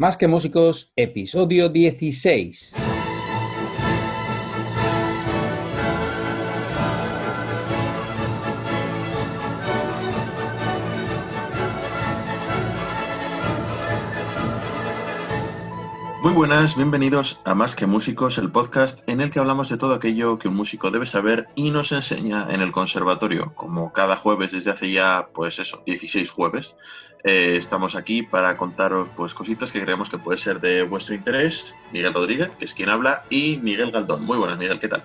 Más que músicos, episodio 16. Muy buenas, bienvenidos a Más que Músicos, el podcast en el que hablamos de todo aquello que un músico debe saber y nos enseña en el conservatorio. Como cada jueves desde hace ya, pues eso, 16 jueves, eh, estamos aquí para contaros pues cositas que creemos que puede ser de vuestro interés. Miguel Rodríguez, que es quien habla, y Miguel Galdón. Muy buenas, Miguel, ¿qué tal?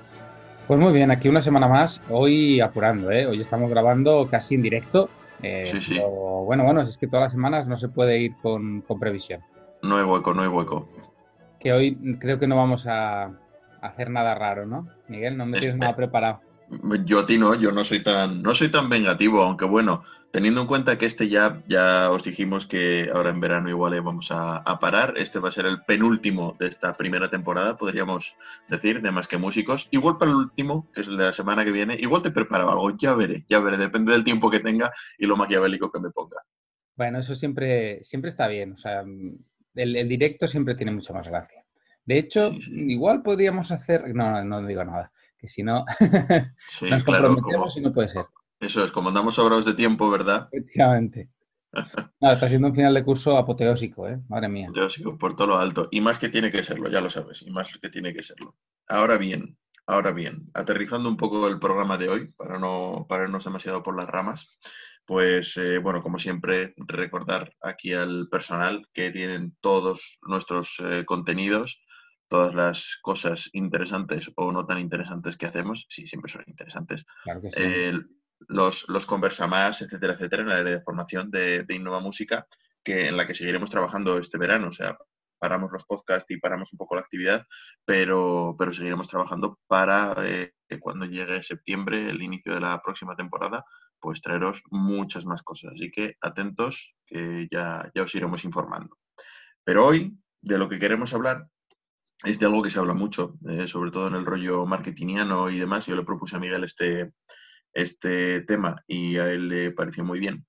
Pues muy bien, aquí una semana más, hoy apurando, ¿eh? Hoy estamos grabando casi en directo. Eh, Sí, sí. pero bueno, bueno, es que todas las semanas no se puede ir con, con previsión. No hay hueco, no hay hueco. Que hoy creo que no vamos a hacer nada raro, ¿no? Miguel, no me tienes Espe- nada preparado. Yo a ti no, yo no soy tan, no soy tan vengativo, aunque bueno, teniendo en cuenta que este ya, ya os dijimos que ahora en verano igual eh, vamos a, a parar, este va a ser el penúltimo de esta primera temporada, podríamos decir, de más que músicos. Igual para el último, que es la semana que viene, igual te preparo algo, ya veré, ya veré, depende del tiempo que tenga y lo maquiavélico que me ponga. Bueno, eso siempre, siempre está bien. O sea, el, el directo siempre tiene mucha más gracia. De hecho, Sí, sí. igual podríamos hacer. No, no, no digo nada. Que si no, Sí, nos claro, como, comprometemos y no puede ser. eso es, como andamos sobrados de tiempo, ¿verdad? Efectivamente. No, está siendo un final de curso apoteósico, ¿eh? Madre mía. Sigo por todo lo alto. Y más que tiene que serlo, ya lo sabes. Y más que tiene que serlo. Ahora bien, ahora bien, aterrizando un poco el programa de hoy, para no pararnos demasiado por las ramas, pues eh, bueno, como siempre, recordar aquí al personal que tienen todos nuestros eh, contenidos, todas las cosas interesantes o no tan interesantes que hacemos, sí, siempre son interesantes, Claro que sí. eh, los, los conversa más, etcétera, etcétera, en el área de formación de, de Innova Música, que, en la que seguiremos trabajando este verano. O sea, paramos los podcasts y paramos un poco la actividad, pero, pero seguiremos trabajando para eh, que cuando llegue septiembre, el inicio de la próxima temporada, pues traeros muchas más cosas. Así que atentos, que ya, ya os iremos informando. Pero hoy, de lo que queremos hablar, es de algo que se habla mucho, eh, sobre todo en el rollo marketingiano y demás. Yo le propuse a Miguel este, este tema y a él le pareció muy bien,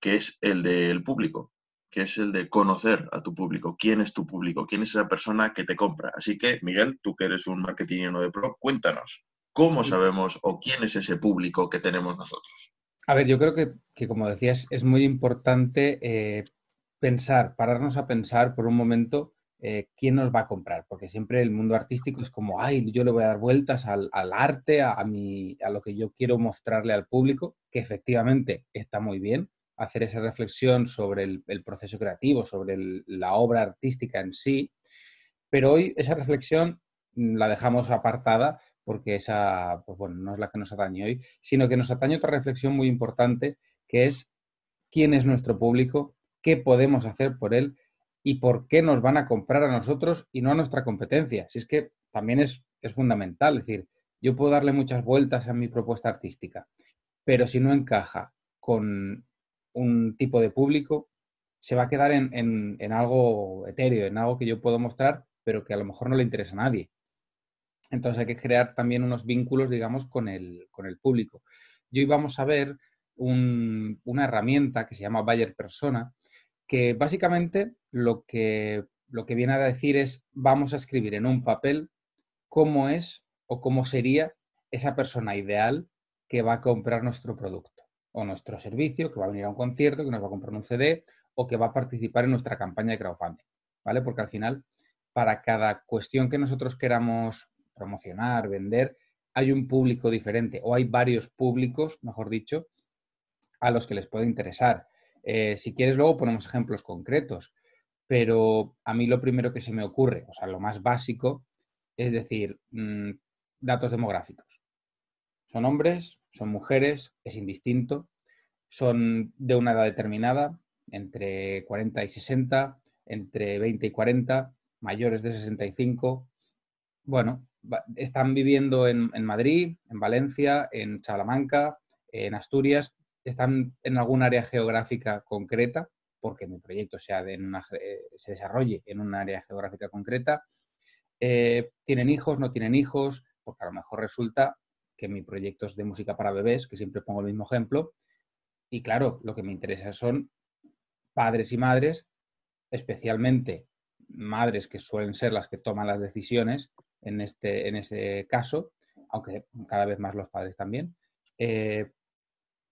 que es el del público, que es el de conocer a tu público, quién es tu público, quién es esa persona que te compra. Así que, Miguel, tú que eres un marketingiano de pro, cuéntanos, ¿cómo Sí. sabemos o quién es ese público que tenemos nosotros? A ver, yo creo que, que, como decías, es muy importante eh, pensar, pararnos a pensar por un momento eh, quién nos va a comprar, porque siempre el mundo artístico es como, ay, yo le voy a dar vueltas al, al arte, a, mi, a lo que yo quiero mostrarle al público, que efectivamente está muy bien hacer esa reflexión sobre el, proceso creativo, sobre la obra artística en sí, pero hoy esa reflexión mm, la dejamos apartada porque esa, pues bueno, no es la que nos atañe hoy, sino que nos atañe otra reflexión muy importante, que es quién es nuestro público, qué podemos hacer por él y por qué nos van a comprar a nosotros y no a nuestra competencia. Si es que también es, es fundamental, es decir, yo puedo darle muchas vueltas a mi propuesta artística, pero si no encaja con un tipo de público, se va a quedar en, en, en algo etéreo, en algo que yo puedo mostrar, pero que a lo mejor no le interesa a nadie. Entonces hay que crear también unos vínculos, digamos, con el, con el público. Y hoy vamos a ver un, una herramienta que se llama Bayer Persona, que básicamente lo que, lo que viene a decir es vamos a escribir en un papel cómo es o cómo sería esa persona ideal que va a comprar nuestro producto o nuestro servicio, que va a venir a un concierto, que nos va a comprar un CD o que va a participar en nuestra campaña de crowdfunding, ¿vale? Porque al final, para cada cuestión que nosotros queramos promocionar, vender, hay un público diferente o hay varios públicos, mejor dicho, a los que les puede interesar. Eh, si quieres, luego ponemos ejemplos concretos, pero a mí lo primero que se me ocurre, o sea, lo más básico, es decir, mmm, datos demográficos. Son hombres, son mujeres, es indistinto, son de una edad determinada, entre 40 y 60, entre 20 y 40, mayores de 65. Bueno, están viviendo en, Madrid, en Valencia, en Salamanca, en Asturias, están en algún área geográfica concreta, porque mi proyecto sea eh, se desarrolle en un área geográfica concreta. Eh, ¿Tienen hijos? ¿No tienen hijos? Porque a lo mejor resulta que mi proyecto es de música para bebés, que siempre pongo el mismo ejemplo. Y claro, lo que me interesa son padres y madres, especialmente madres que suelen ser las que toman las decisiones en, este, en ese caso, aunque cada vez más los padres también. Eh,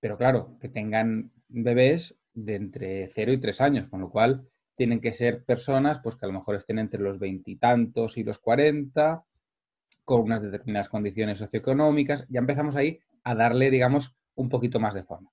pero claro, que tengan bebés de entre 0 y 3 años, con lo cual tienen que ser personas pues, que a lo mejor estén entre los veintitantos y, los 40, con unas determinadas condiciones socioeconómicas. Ya empezamos ahí a darle, digamos, un poquito más de forma.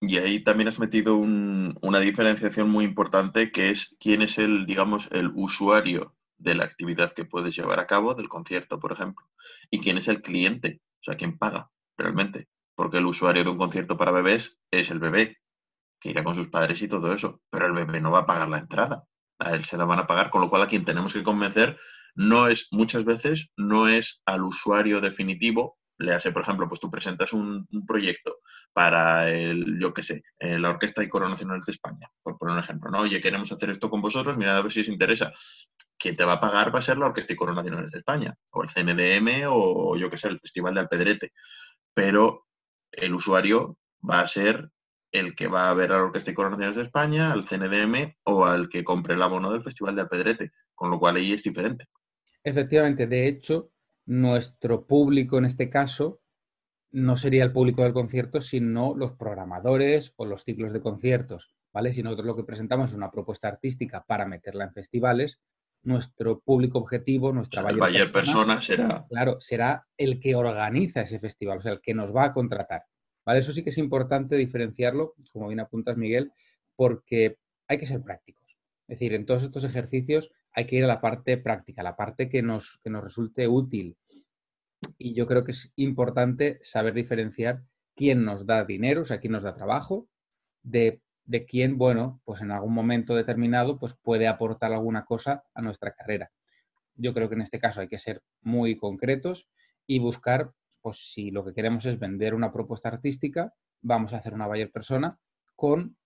Y ahí también has metido una diferenciación muy importante que es quién es el, digamos, el usuario de la actividad que puedes llevar a cabo, del concierto, por ejemplo, y quién es el cliente, o sea, quién paga realmente. Porque el usuario de un concierto para bebés es el bebé, que irá con sus padres y todo eso, pero el bebé no va a pagar la entrada, a él se la van a pagar, con lo cual a quien tenemos que convencer no es, muchas veces, no es al usuario definitivo le hace, por ejemplo, pues tú presentas un, proyecto para el, yo qué sé, eh, la Orquesta y Coro Nacional de España, por poner un ejemplo, ¿no? Oye, queremos hacer esto con vosotros, mirad a ver si os interesa. Quien te va a pagar va a ser la Orquesta y Coro Nacionales de España, o el CNDM, o yo qué sé, el Festival de Alpedrete. Pero el usuario va a ser el que va a ver a la Orquesta y Coro Nacionales de España, al CNDM o al que compre el abono del Festival de Alpedrete, con lo cual ahí es diferente. Efectivamente, de hecho, nuestro público en este caso no sería el público del concierto, sino los programadores o los ciclos de conciertos, ¿vale? Si nosotros lo que presentamos es una propuesta artística para meterla en festivales, nuestro público objetivo, nuestra o persona, persona, será... Claro, será el que organiza ese festival, o sea, el que nos va a contratar, ¿vale? Eso sí que es importante diferenciarlo, como bien apuntas, Miguel, porque hay que ser prácticos. Es decir, en todos estos ejercicios hay que ir a la parte práctica, la parte que nos, que nos resulte útil. Y yo creo que es importante saber diferenciar quién nos da dinero, o sea, quién nos da trabajo, de, de quién, bueno, pues en algún momento determinado, pues puede aportar alguna cosa a nuestra carrera. Yo creo que en este caso hay que ser muy concretos y buscar, pues si lo que queremos es vender una propuesta artística, vamos a hacer una buyer persona con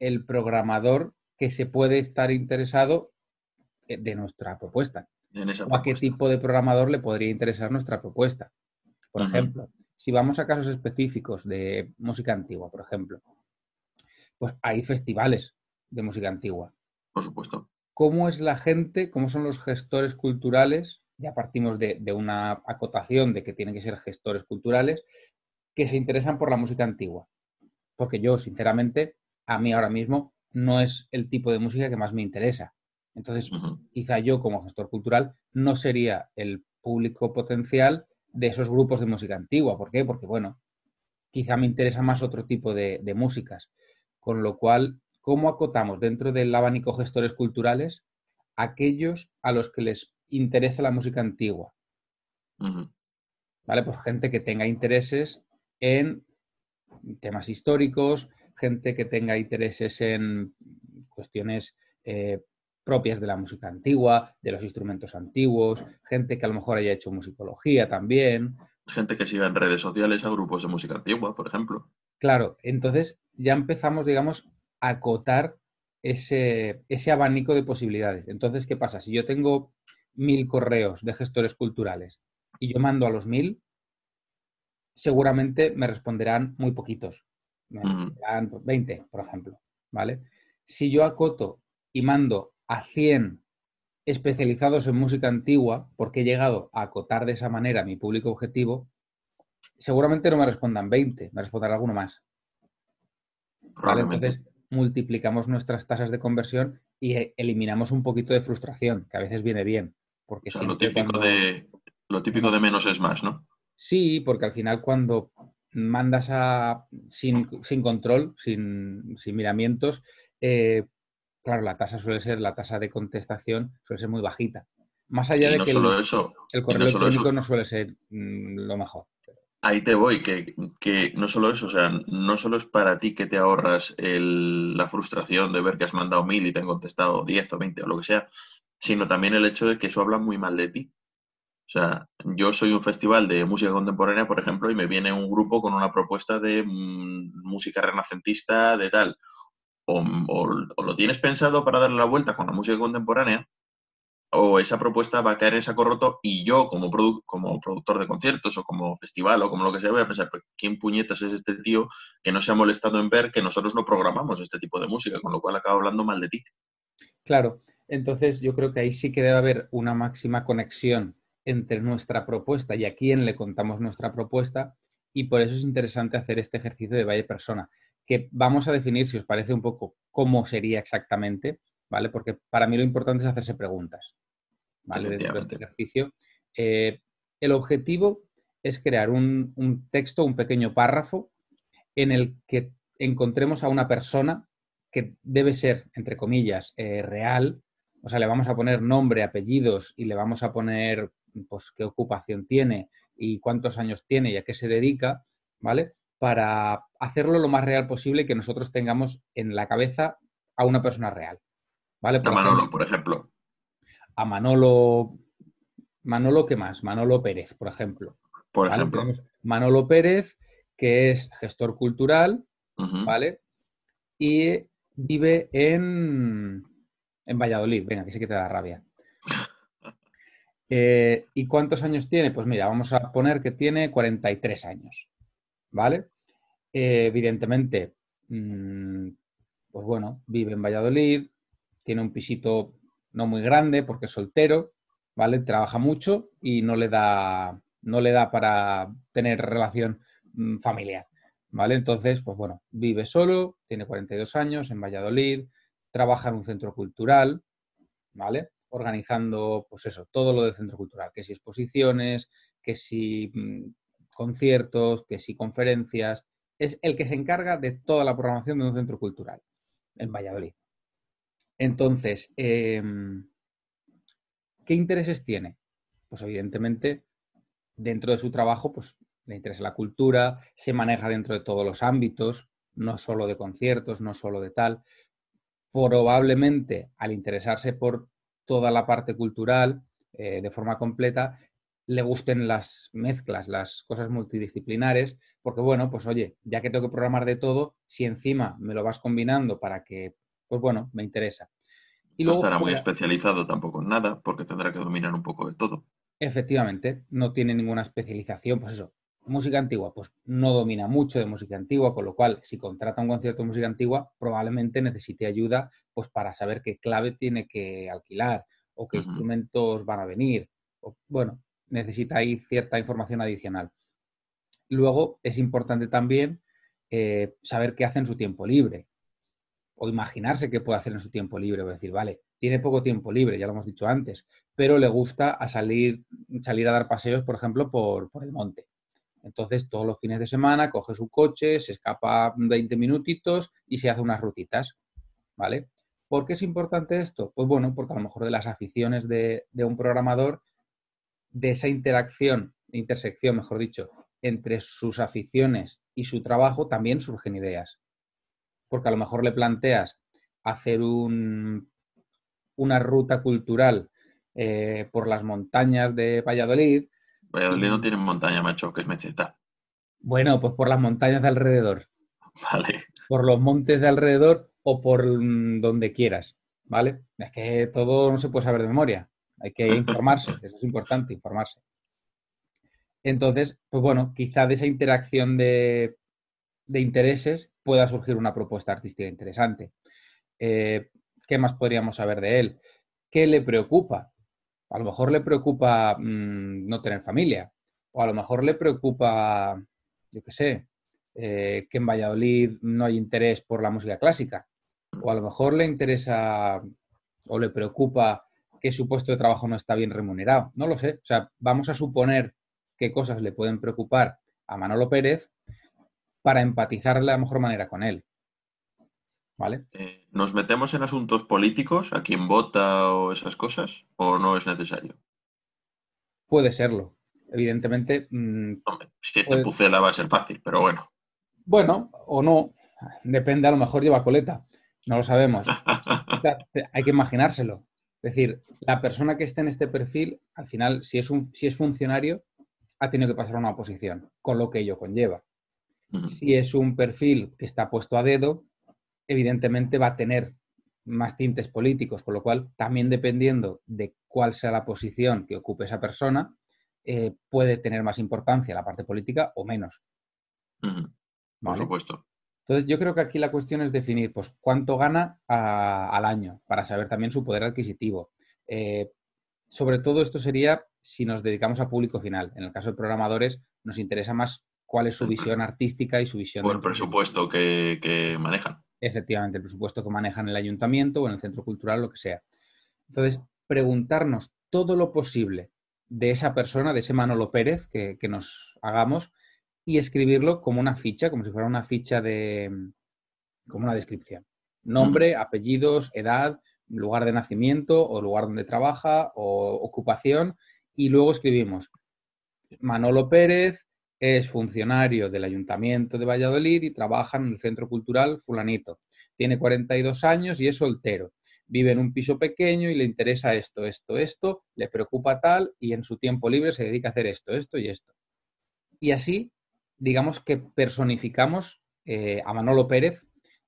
el programador que se puede estar interesado eh, de nuestra propuesta. o a qué tipo de programador le podría interesar nuestra propuesta. Por ejemplo, si vamos a casos específicos de música antigua, por ejemplo, pues hay festivales de música antigua. Por supuesto. ¿Cómo es la gente, cómo son los gestores culturales? Ya partimos de, de una acotación de que tienen que ser gestores culturales que se interesan por la música antigua. Porque yo, sinceramente, a mí ahora mismo no es el tipo de música que más me interesa. Entonces, quizá yo como gestor cultural no sería el público potencial de esos grupos de música antigua. ¿Por qué? Porque, bueno, quizá me interesa más otro tipo de, músicas. Con lo cual, ¿cómo acotamos dentro del abanico gestores culturales aquellos a los que les interesa la música antigua? ¿Vale? Pues gente que tenga intereses en temas históricos, gente que tenga intereses en cuestiones eh, propias de la música antigua, de los instrumentos antiguos, gente que a lo mejor haya hecho musicología también. Gente que siga en redes sociales a grupos de música antigua, por ejemplo. Claro, entonces ya empezamos, digamos, a acotar ese, ese abanico de posibilidades. Entonces, ¿qué pasa? Si yo tengo mil correos de gestores culturales y yo mando a los mil, seguramente me responderán muy poquitos. Me responderán 20, por ejemplo. ¿Vale? Si yo acoto y mando a 100 especializados en música antigua, porque he llegado a acotar de esa manera mi público objetivo, seguramente no me respondan 20, me responderá alguno más. Entonces, multiplicamos nuestras tasas de conversión y e, eliminamos un poquito de frustración, que a veces viene bien. Porque lo, típico de, lo típico de menos es más, ¿no? Sí, porque al final cuando mandas a, sin, control, sin, sin miramientos, eh, claro, la tasa suele ser, la tasa de contestación suele ser muy bajita. Más allá de que el, el, correo electrónico no suele ser mm, lo mejor. Ahí te voy, que, no solo eso, o sea, no solo es para ti que te ahorras la frustración de ver que has mandado mil y te han contestado diez o veinte o lo que sea, sino también el hecho de que eso habla muy mal de ti. O sea, yo soy un festival de música contemporánea, por ejemplo, y me viene un grupo con una propuesta de mm, música renacentista, de tal o, lo tienes pensado para darle la vuelta con la música contemporánea, o esa propuesta va a caer en saco roto y yo como, productor de conciertos o como festival o como lo que sea voy a pensar, ¿quién puñetas es este tío que no se ha molestado en ver que nosotros no programamos este tipo de música? Con lo cual acaba hablando mal de ti. Claro, Entonces, yo creo que ahí sí que debe haber una máxima conexión entre nuestra propuesta y a quién le contamos nuestra propuesta. Y por eso es interesante hacer este ejercicio de Valle Persona, que vamos a definir, si os parece un poco, cómo sería exactamente, ¿vale? Porque para mí lo importante es hacerse preguntas, ¿vale? Dentro de este ejercicio. Eh, el objetivo es crear un, texto, un pequeño párrafo, en el que encontremos a una persona que debe ser, entre comillas, eh, real, o sea, le vamos a poner nombre, apellidos y le vamos a poner, pues, qué ocupación tiene y cuántos años tiene y a qué se dedica, ¿vale? Para hacerlo lo más real posible que nosotros tengamos en la cabeza a una persona real, ¿vale? Manolo, por ejemplo. A Manolo, Manolo, ¿qué más? Manolo Pérez, por ejemplo. Por ejemplo. Manolo Pérez, que es gestor cultural, ¿vale? Y vive en, en Valladolid. Venga, que sí que te da rabia. Eh, ¿Y cuántos años tiene? Pues mira, vamos a poner que tiene 43 años, ¿vale? Eh, evidentemente, mm, pues bueno, vive en Valladolid, tiene un pisito no muy grande porque es soltero, ¿vale? Trabaja mucho y no le da, no le da para tener relación mm, familiar, ¿vale? Entonces, pues bueno, vive solo, tiene 42 años en Valladolid, trabaja en un centro cultural, ¿vale? Organizando, pues eso, todo lo del centro cultural, que si exposiciones, que si mm, conciertos, que si conferencias. Es el que se encarga de toda la programación de un centro cultural en Valladolid. Entonces, em, ¿qué intereses tiene? Pues evidentemente, dentro de su trabajo, pues le interesa la cultura, se maneja dentro de todos los ámbitos, no solo de conciertos, no solo de tal. Probablemente, al interesarse por toda la parte cultural eh, de forma completa, le gusten las mezclas, las cosas multidisciplinares, porque bueno, pues oye, ya que tengo que programar de todo, si encima me lo vas combinando para que, pues bueno, me interesa. Y luego, no estará muy especializado tampoco en nada, porque tendrá que dominar un poco de todo. Efectivamente, no tiene ninguna especialización, pues eso, música antigua, pues no domina mucho de música antigua, con lo cual si contrata un concierto de música antigua, probablemente necesite ayuda pues para saber qué clave tiene que alquilar o qué instrumentos van a venir. O, bueno, necesita ahí cierta información adicional. Luego es importante también eh, saber qué hace en su tiempo libre o imaginarse qué puede hacer en su tiempo libre. O decir, vale, tiene poco tiempo libre, ya lo hemos dicho antes, pero le gusta a salir, salir a dar paseos, por ejemplo, por el monte entonces, todos los fines de semana coge su coche, se escapa 20 minutitos y se hace unas rutitas, ¿vale? ¿Por qué es importante esto? Pues bueno, porque a lo mejor de las aficiones de, un programador, de esa interacción, intersección, mejor dicho, entre sus aficiones y su trabajo, también surgen ideas. Porque a lo mejor le planteas hacer un, una ruta cultural eh, por las montañas de Valladolid Valladolid no tiene montaña, macho, que es mecheta. Bueno, pues por las montañas de alrededor. Vale. Por los montes de alrededor o por mm, donde quieras, ¿vale? Es que todo no se puede saber de memoria. Hay que informarse, eso es importante, informarse. Entonces, pues bueno, quizá de esa interacción de, intereses pueda surgir una propuesta artística interesante. Eh, ¿Qué más podríamos saber de él? ¿Qué le preocupa? A lo mejor le preocupa mm, no tener familia, o a lo mejor le preocupa, yo qué sé, eh, que en Valladolid no hay interés por la música clásica, o a lo mejor le interesa o le preocupa que su puesto de trabajo no está bien remunerado. No lo sé. O sea, vamos a suponer qué cosas le pueden preocupar a Manolo Pérez para empatizar de la mejor manera con él. ¿Vale? Eh, ¿Nos metemos en asuntos políticos, a quién vota o esas cosas? ¿O no es necesario? Puede serlo. Evidentemente. Mm, si este pucela va a ser fácil, pero bueno. Bueno, o no. Depende, a lo mejor lleva coleta. No lo sabemos. Hay que imaginárselo. Es decir, la persona que esté en este perfil, al final, si es, un, si es funcionario, ha tenido que pasar a una oposición, con lo que ello conlleva. Si es un perfil que está puesto a dedo, evidentemente va a tener más tintes políticos, con lo cual también dependiendo de cuál sea la posición que ocupe esa persona, eh, puede tener más importancia la parte política o menos. Por supuesto. Entonces, yo creo que aquí la cuestión es definir pues, cuánto gana al año para saber también su poder adquisitivo. Eh, sobre todo esto sería si nos dedicamos a público final. En el caso de programadores, nos interesa más cuál es su visión artística y su visión. O el presupuesto que, manejan. Efectivamente, el presupuesto que manejan en el ayuntamiento o en el centro cultural, lo que sea. Entonces, preguntarnos todo lo posible de esa persona, de ese Manolo Pérez que, que nos hagamos y escribirlo como una ficha, como si fuera una ficha de, como una descripción. Nombre, apellidos, edad, lugar de nacimiento o lugar donde trabaja o ocupación y luego escribimos Manolo Pérez es funcionario del Ayuntamiento de Valladolid y trabaja en el Centro Cultural Fulanito. Tiene 42 años y es soltero. Vive en un piso pequeño y le interesa esto, esto, esto, le preocupa tal y en su tiempo libre se dedica a hacer esto, esto y esto. Y así digamos que personificamos eh, a Manolo Pérez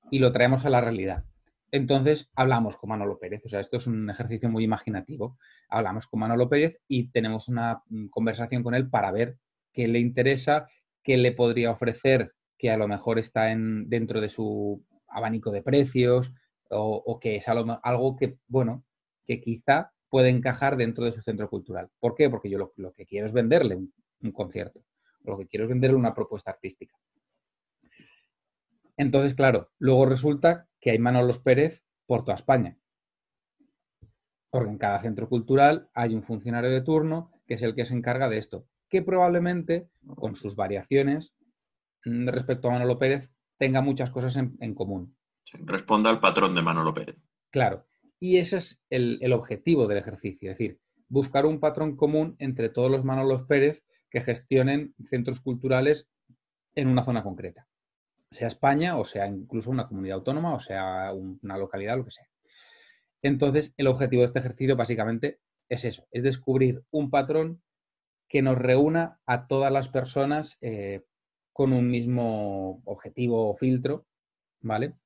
y lo traemos a la realidad. Entonces hablamos con Manolo Pérez, o sea, esto es un ejercicio muy imaginativo. Hablamos con Manolo Pérez y tenemos una mm, conversación con él para ver qué le interesa, qué le podría ofrecer que a lo mejor está en, dentro de su abanico de precios o, que es algo, que, bueno, que quizá puede encajar dentro de su centro cultural. ¿Por qué? Porque yo lo, que quiero es venderle un concierto lo que quiero es venderle una propuesta artística. Entonces, claro, luego resulta que hay Manolos Pérez por toda España. Porque en cada centro cultural hay un funcionario de turno que es el que se encarga de esto, que probablemente, con sus variaciones mm, respecto a Manolo Pérez, tenga muchas cosas en, común. responda al patrón de Manolo Pérez. Claro, y ese es el, el objetivo del ejercicio, es decir, buscar un patrón común entre todos los Manolos Pérez que gestionen centros culturales en una zona concreta, sea España o sea incluso una comunidad autónoma o sea una localidad, lo que sea. Entonces, el objetivo de este ejercicio básicamente es eso, es descubrir un patrón que nos reúna a todas las personas eh, con un mismo objetivo o filtro, ¿vale?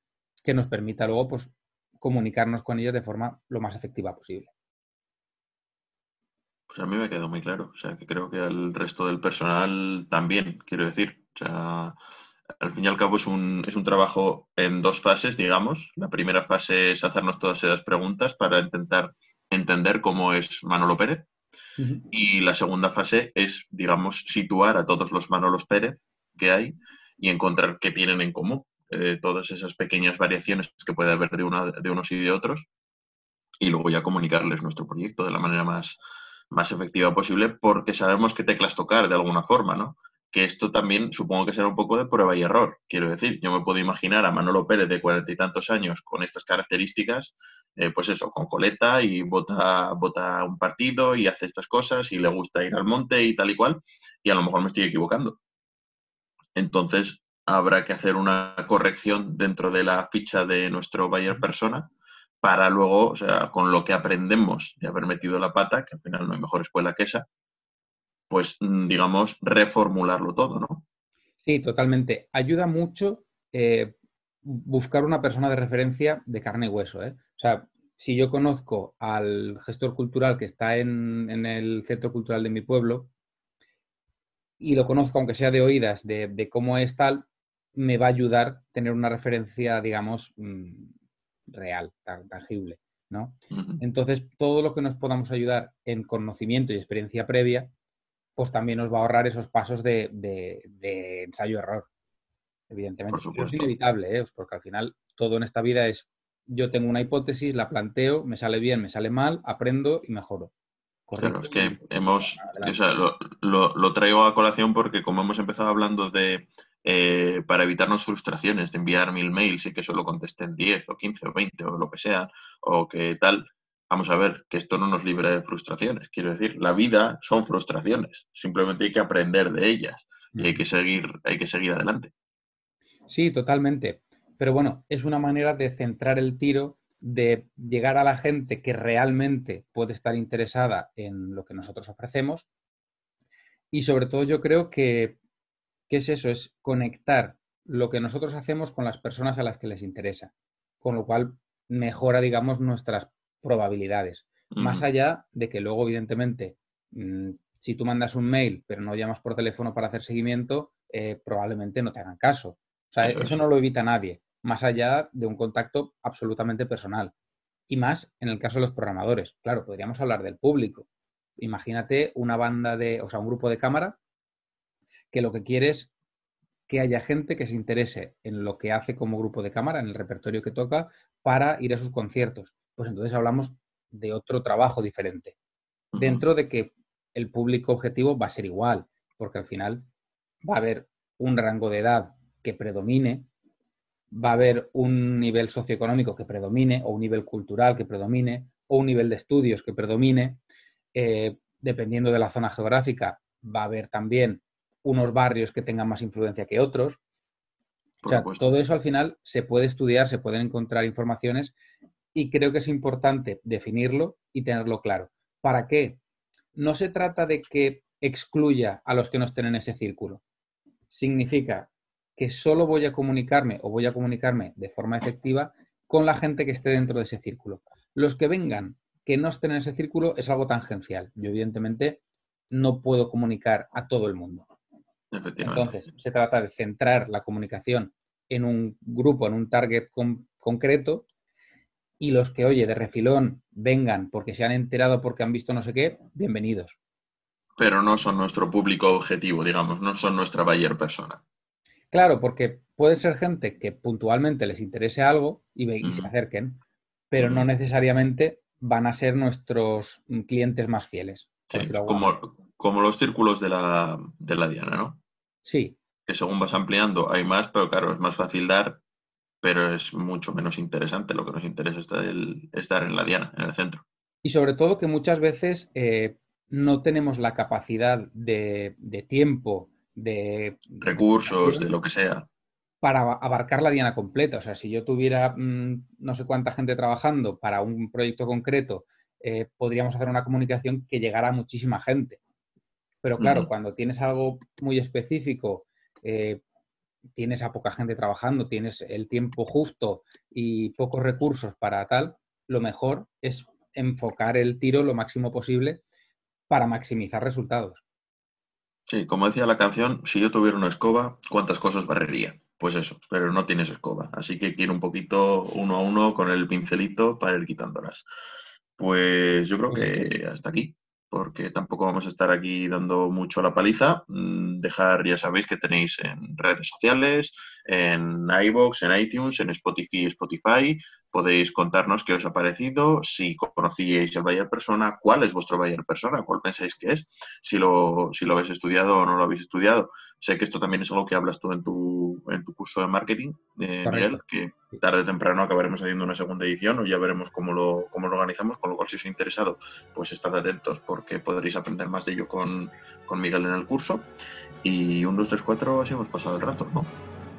Que nos permita luego pues, comunicarnos con ellos de forma lo más efectiva posible. Pues a mí me quedó muy claro. O sea, que creo que al resto del personal también, quiero decir. O sea, al fin y al cabo es un, es un trabajo en dos fases, digamos. La primera fase es hacernos todas esas preguntas para intentar entender cómo es Manolo Pérez. Y la segunda fase es, digamos, situar a todos los Manolos Pérez que hay y encontrar qué tienen en común. Eh, todas esas pequeñas variaciones que puede haber de, una, de unos y de otros. Y luego ya comunicarles nuestro proyecto de la manera más, más efectiva posible porque sabemos qué teclas tocar de alguna forma, ¿no? Que esto también supongo que será un poco de prueba y error. Quiero decir, yo me puedo imaginar a Manolo Pérez de cuarenta y tantos años con estas características, eh, pues eso, con coleta y vota, vota un partido y hace estas cosas y le gusta ir al monte y tal y cual, y a lo mejor me estoy equivocando. Entonces, habrá que hacer una corrección dentro de la ficha de nuestro Bayer persona para luego, o sea, con lo que aprendemos de haber metido la pata, que al final no hay mejor escuela que esa, pues mm, digamos, reformularlo todo, ¿no? Sí, totalmente. Ayuda mucho eh, buscar una persona de referencia de carne y hueso. ¿eh? O sea, si yo conozco al gestor cultural que está en, el centro cultural de mi pueblo y lo conozco, aunque sea de oídas, de, de cómo es tal, me va a ayudar tener una referencia, digamos, mm, real, tangible, ¿no? Entonces, todo lo que nos podamos ayudar en conocimiento y experiencia previa, pues también nos va a ahorrar esos pasos de, ensayo-error, evidentemente. es inevitable, ¿eh? porque al final todo en esta vida es, yo tengo una hipótesis, la planteo, me sale bien, me sale mal, aprendo y mejoro. Claro, es que hemos, lo, lo, traigo a colación porque como hemos empezado hablando de eh, para evitarnos frustraciones de enviar mil mails y que solo contesten 10 o 15 o 20 o lo que sea, o que tal, vamos a ver que esto no nos libre de frustraciones. Quiero decir, la vida son frustraciones, simplemente hay que aprender de ellas y hay que seguir, hay que seguir adelante. Sí, totalmente. Pero bueno, es una manera de centrar el tiro, de llegar a la gente que realmente puede estar interesada en lo que nosotros ofrecemos. Y sobre todo yo creo que ¿Qué es eso? Es conectar lo que nosotros hacemos con las personas a las que les interesa, con lo cual mejora, digamos, nuestras probabilidades. Más allá de que luego, evidentemente, mm, si tú mandas un mail pero no llamas por teléfono para hacer seguimiento, eh, probablemente no te hagan caso. O sea, eso, no lo evita nadie, más allá de un contacto absolutamente personal. Y más en el caso de los programadores. Claro, podríamos hablar del público. Imagínate una banda de, o sea, un grupo de cámara que lo que quiere es que haya gente que se interese en lo que hace como grupo de cámara, en el repertorio que toca, para ir a sus conciertos. Pues entonces hablamos de otro trabajo diferente. Dentro de que el público objetivo va a ser igual, porque al final va a haber un rango de edad que predomine, va a haber un nivel socioeconómico que predomine, o un nivel cultural que predomine, o un nivel de estudios que predomine. Eh, dependiendo de la zona geográfica, va a haber también unos barrios que tengan más influencia que otros. o sea, todo eso al final se puede estudiar, se pueden encontrar informaciones y creo que es importante definirlo y tenerlo claro. ¿Para qué? No se trata de que excluya a los que no estén en ese círculo. Significa que solo voy a comunicarme o voy a comunicarme de forma efectiva con la gente que esté dentro de ese círculo. Los que vengan que no estén en ese círculo es algo tangencial. Yo evidentemente no puedo comunicar a todo el mundo. Entonces, se trata de centrar la comunicación en un grupo, en un target concreto, y los que, oye, de refilón vengan porque se han enterado, porque han visto no sé qué, bienvenidos. Pero no son nuestro público objetivo, digamos, no son nuestra buyer persona. Claro, porque puede ser gente que puntualmente les interese algo y, se acerquen, pero no necesariamente van a ser nuestros clientes más fieles. como, como los círculos de la, de la Diana, ¿no? Sí. Que según vas ampliando hay más, pero claro, es más fácil dar, pero es mucho menos interesante. Lo que nos interesa es estar en la Diana, en el centro. Y sobre todo que muchas veces eh, no tenemos la capacidad de, tiempo, de... Recursos, de lo que sea. Para abarcar la Diana completa. O sea, si yo tuviera mm, no sé cuánta gente trabajando para un proyecto concreto, eh, podríamos hacer una comunicación que llegara a muchísima gente. Pero claro, cuando tienes algo muy específico, eh, tienes a poca gente trabajando, tienes el tiempo justo y pocos recursos para tal, lo mejor es enfocar el tiro lo máximo posible para maximizar resultados. Sí, como decía la canción, si yo tuviera una escoba, ¿cuántas cosas barrería? Pues eso, pero no tienes escoba. Así que quiero un poquito uno a uno con el pincelito para ir quitándolas. Pues yo creo pues que hasta aquí porque tampoco vamos a estar aquí dando mucho la paliza. Mm, dejar, ya sabéis que tenéis en redes sociales, en iBox, en iTunes, en Spotify, Spotify, podéis contarnos qué os ha parecido, si conocíais el Bayer Persona, cuál es vuestro Bayer Persona, cuál pensáis que es, si lo, si lo habéis estudiado o no lo habéis estudiado. Sé que esto también es algo que hablas tú en tu, en tu curso de marketing, eh, Miguel, que tarde o temprano acabaremos haciendo una segunda edición o ya veremos cómo lo, cómo lo organizamos, con lo cual si os ha interesado, pues estad atentos porque podréis aprender más de ello con, con Miguel en el curso. Y un, dos, tres, cuatro, así hemos pasado el rato, ¿no?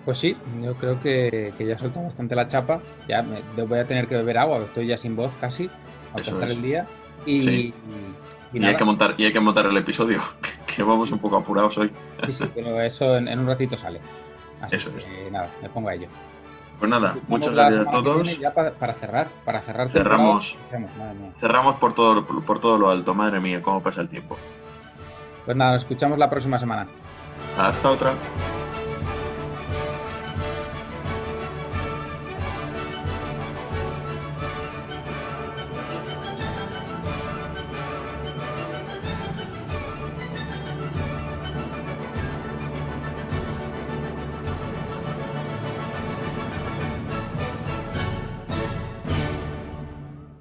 Pues sí, yo creo que, ya suelto bastante la chapa. Ya me, voy a tener que beber agua, estoy ya sin voz casi, a empezar el día. Y, y, hay que montar, y hay que montar el episodio, que vamos un poco apurados hoy. Sí, sí, pero eso en, un ratito sale. Así eso que nada, me pongo a ello. Pues nada, muchas gracias a todos. Ya para, cerrar, para cerrar. Cerramos. Cerramos por todo, por todo lo alto, madre mía, cómo pasa el tiempo. Pues nada, nos escuchamos la próxima semana. Hasta otra.